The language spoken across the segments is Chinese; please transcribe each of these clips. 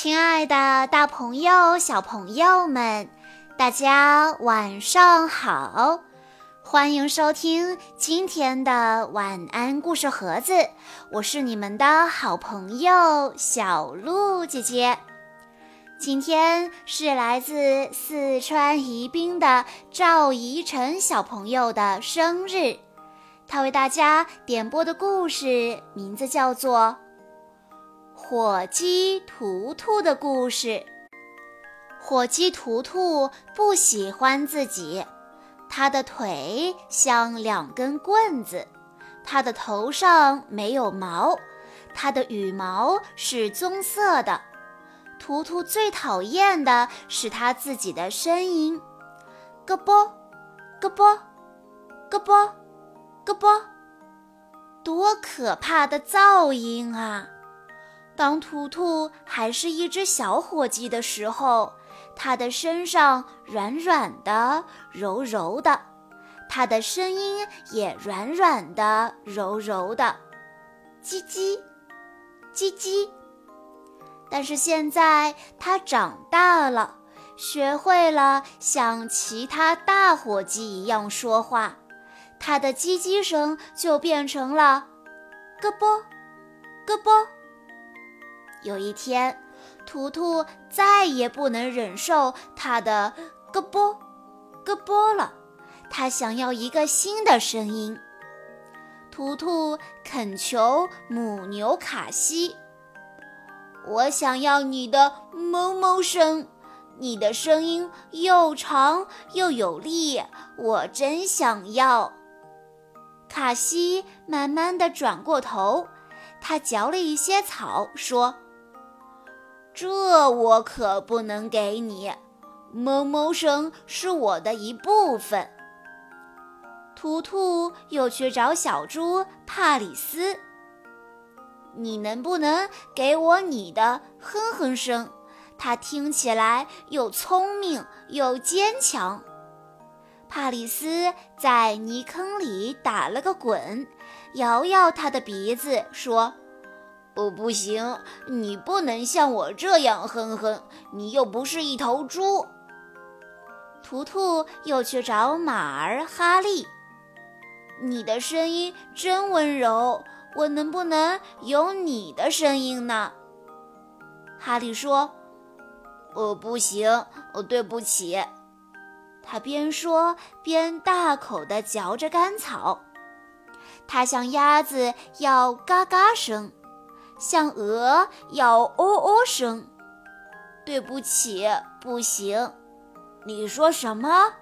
亲爱的，大朋友、小朋友们，大家晚上好！欢迎收听今天的晚安故事盒子，我是你们的好朋友小鹿姐姐。今天是来自四川宜宾的赵怡晨小朋友的生日，他为大家点播的故事名字叫做。火鸡图图的故事。火鸡图图不喜欢自己，它的腿像两根棍子，它的头上没有毛，它的羽毛是棕色的。图图最讨厌的是它自己的声音，咯啵，咯啵，咯啵，咯啵，多可怕的噪音啊！当图图还是一只小火鸡的时候，它的身上软软的、柔柔的，它的声音也软软的、柔柔的，叽叽，叽叽。但是现在它长大了，学会了像其他大火鸡一样说话，它的叽叽声就变成了咯啵，咯啵。有一天，图图再也不能忍受它的咯啵咯啵了，他想要一个新的声音。图图恳求母牛卡西：“我想要你的哞哞声，你的声音又长又有力，我真想要。”卡西慢慢地转过头，他嚼了一些草，说。这我可不能给你，哞哞声是我的一部分。图图又去找小猪帕里斯，你能不能给我你的哼哼声？它听起来又聪明又坚强。帕里斯在泥坑里打了个滚，摇摇他的鼻子，说。不，不行，你不能像我这样哼哼，你又不是一头猪。图图又去找马儿哈利，你的声音真温柔，我能不能有你的声音呢？哈利说：“哦，不行，哦，对不起。”他边说边大口地嚼着干草，他像鸭子要嘎嘎声。像鹅要喔喔声，对不起，不行。你说什么？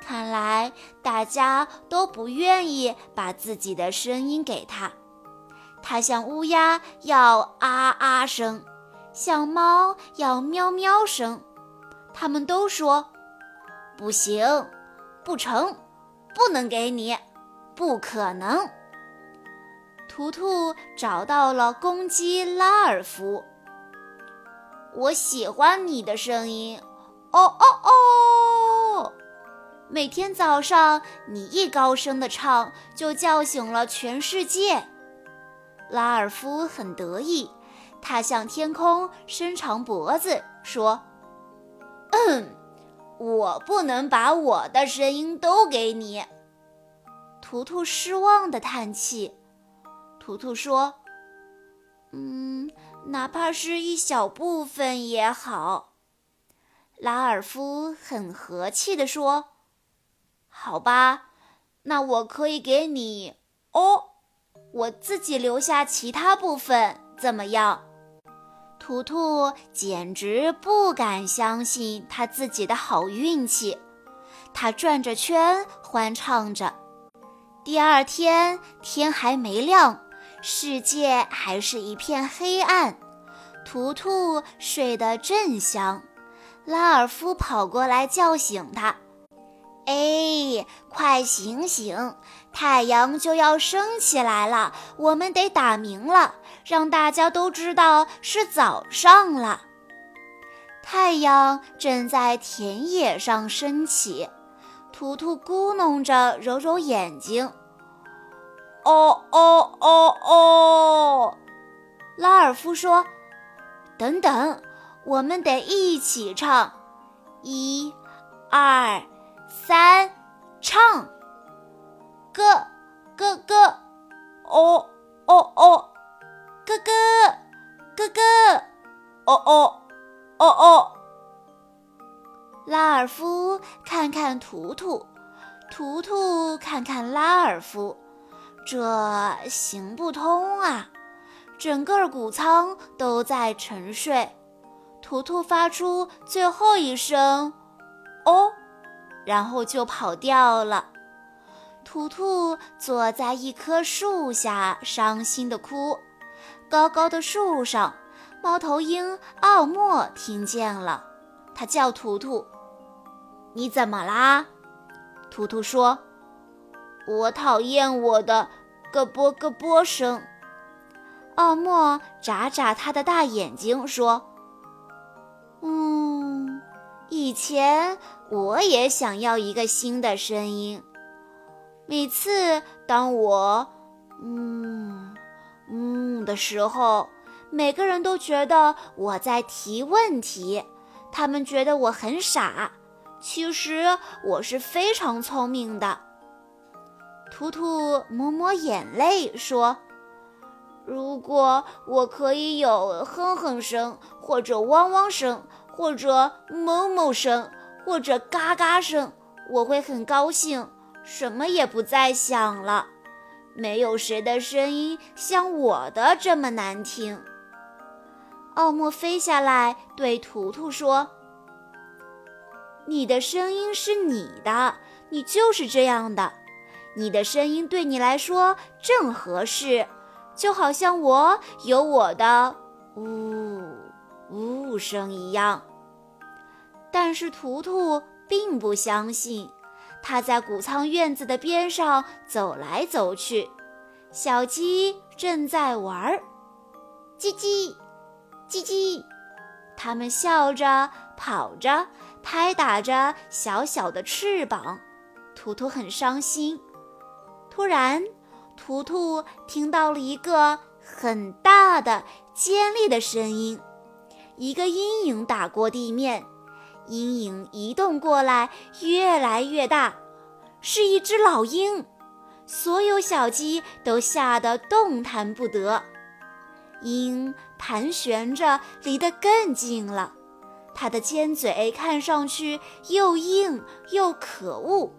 看来大家都不愿意把自己的声音给他。他像乌鸦要啊啊声，像猫要喵喵声。他们都说不行，不成，不能给你，不可能。图图找到了公鸡拉尔夫。我喜欢你的声音，哦哦哦！每天早上你一高声的唱，就叫醒了全世界。拉尔夫很得意，他向天空伸长脖子说：“嗯，我不能把我的声音都给你。”图图失望地叹气。图图说：“嗯，哪怕是一小部分也好。”拉尔夫很和气地说：“好吧，那我可以给你哦，我自己留下其他部分，怎么样？”图图简直不敢相信他自己的好运气，他转着圈欢唱着。第二天天还没亮。世界还是一片黑暗，图图睡得正香。拉尔夫跑过来叫醒他：“哎，快醒醒！太阳就要升起来了，我们得打鸣了，让大家都知道是早上了。”太阳正在田野上升起，图图咕哝着，揉揉眼睛。哦哦哦哦！拉尔夫说：“等等，我们得一起唱，一、二、三，唱。哥，哥哥，哦哦哦，哥哥，哥哥，哦哦哦哦。拉尔夫看看图图，图图看看拉尔夫，这行不通啊！整个谷仓都在沉睡，图图发出最后一声“哦”，然后就跑掉了。图图坐在一棵树下，伤心地哭。高高的树上，猫头鹰奥莫听见了，他叫图图：“你怎么啦？”图图说：“我讨厌我的咯啵咯啵声。”奥莫眨眨他的大眼睛，说：“嗯，以前我也想要一个新的声音。每次当我嗯嗯的时候，每个人都觉得我在提问题，他们觉得我很傻。其实我是非常聪明的。”图图抹抹眼泪说。如果我可以有哼哼声，或者汪汪声，或者哞哞声，或者嘎嘎声，我会很高兴，什么也不再想了。没有谁的声音像我的这么难听。奥莫飞下来对图图说：“你的声音是你的，你就是这样的，你的声音对你来说正合适。”就好像我有我的呜呜声一样，但是图图并不相信。他在谷仓院子的边上走来走去，小鸡正在玩儿，叽叽叽叽，它们笑着跑着，拍打着小小的翅膀。图图很伤心。突然。图图听到了一个很大的、尖利的声音，一个阴影打过地面，阴影移动过来，越来越大，是一只老鹰。所有小鸡都吓得动弹不得。鹰盘旋着，离得更近了，它的尖嘴看上去又硬又可恶。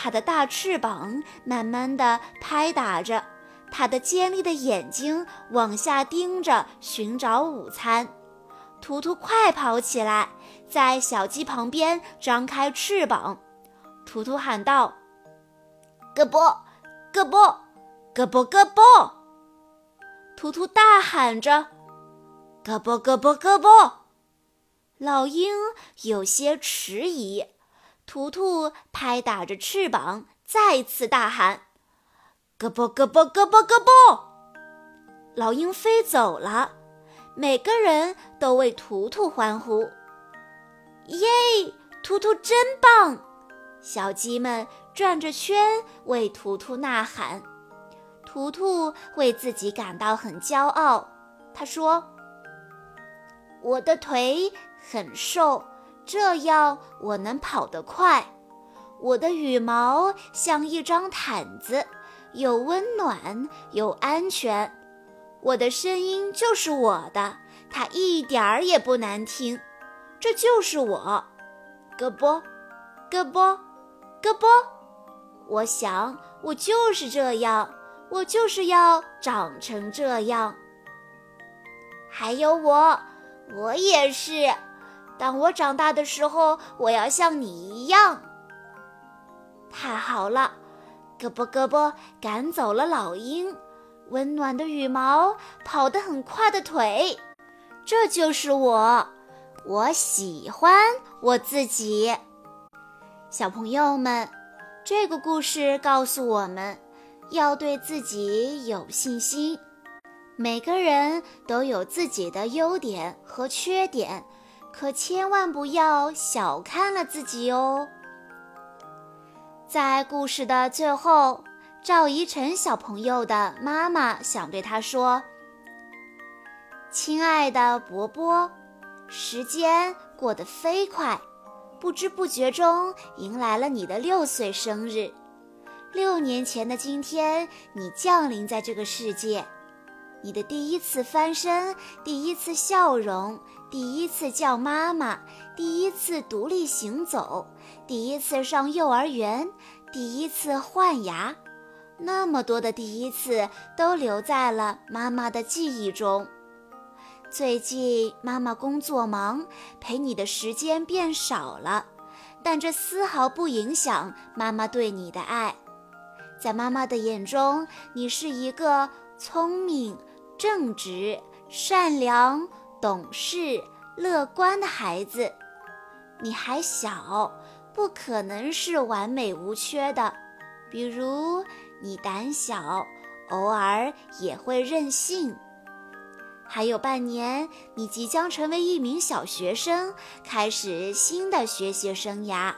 它的大翅膀慢慢地拍打着，它的尖利的眼睛往下盯着，寻找午餐。图图快跑起来，在小鸡旁边张开翅膀。图图喊道：“咯啵，咯啵，咯啵咯啵。”图图大喊着：“咯啵咯啵咯啵。”老鹰有些迟疑。图图拍打着翅膀，再次大喊：“咯啵咯啵咯啵咯啵！”老鹰飞走了，每个人都为图图欢呼：“耶！图图真棒！”小鸡们转着圈为图图呐喊。图图为自己感到很骄傲，他说：“我的腿很瘦。”这样我能跑得快，我的羽毛像一张毯子，又温暖又安全。我的声音就是我的，它一点儿也不难听。这就是我，咯啵，咯啵，咯啵。我想我就是这样，我就是要长成这样。还有我，我也是。当我长大的时候，我要像你一样。太好了，咯啵咯啵，赶走了老鹰。温暖的羽毛，跑得很快的腿，这就是我。我喜欢我自己。小朋友们，这个故事告诉我们，要对自己有信心。每个人都有自己的优点和缺点。可千万不要小看了自己哦！在故事的最后，赵怡晨小朋友的妈妈想对他说：“亲爱的伯伯，时间过得飞快，不知不觉中迎来了你的六岁生日。六年前的今天，你降临在这个世界。你的第一次翻身，第一次笑容，第一次叫妈妈，第一次独立行走，第一次上幼儿园，第一次换牙，那么多的第一次都留在了妈妈的记忆中。最近妈妈工作忙，陪你的时间变少了，但这丝毫不影响妈妈对你的爱。在妈妈的眼中，你是一个聪明。正直、善良、懂事、乐观的孩子，你还小，不可能是完美无缺的。比如，你胆小，偶尔也会任性。还有半年，你即将成为一名小学生，开始新的学习生涯。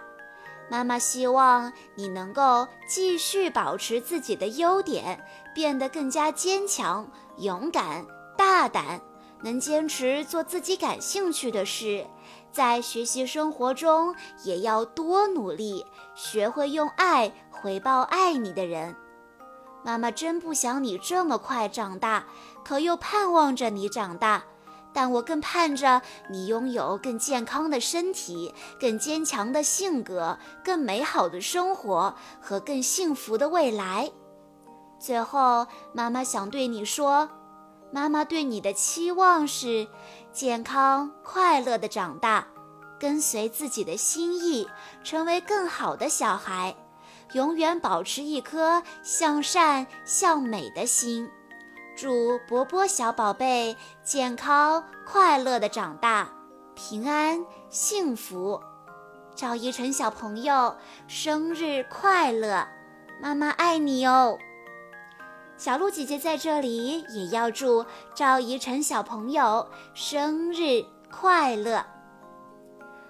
妈妈希望你能够继续保持自己的优点，变得更加坚强、勇敢、大胆，能坚持做自己感兴趣的事。在学习生活中也要多努力，学会用爱回报爱你的人。妈妈真不想你这么快长大，可又盼望着你长大。但我更盼着你拥有更健康的身体、更坚强的性格、更美好的生活和更幸福的未来。最后，妈妈想对你说：妈妈对你的期望是健康快乐的长大，跟随自己的心意，成为更好的小孩，永远保持一颗向善向美的心。祝波波小宝贝健康快乐的长大，平安幸福。赵一晨小朋友生日快乐，妈妈爱你哦。小鹿姐姐在这里也要祝赵一晨小朋友生日快乐。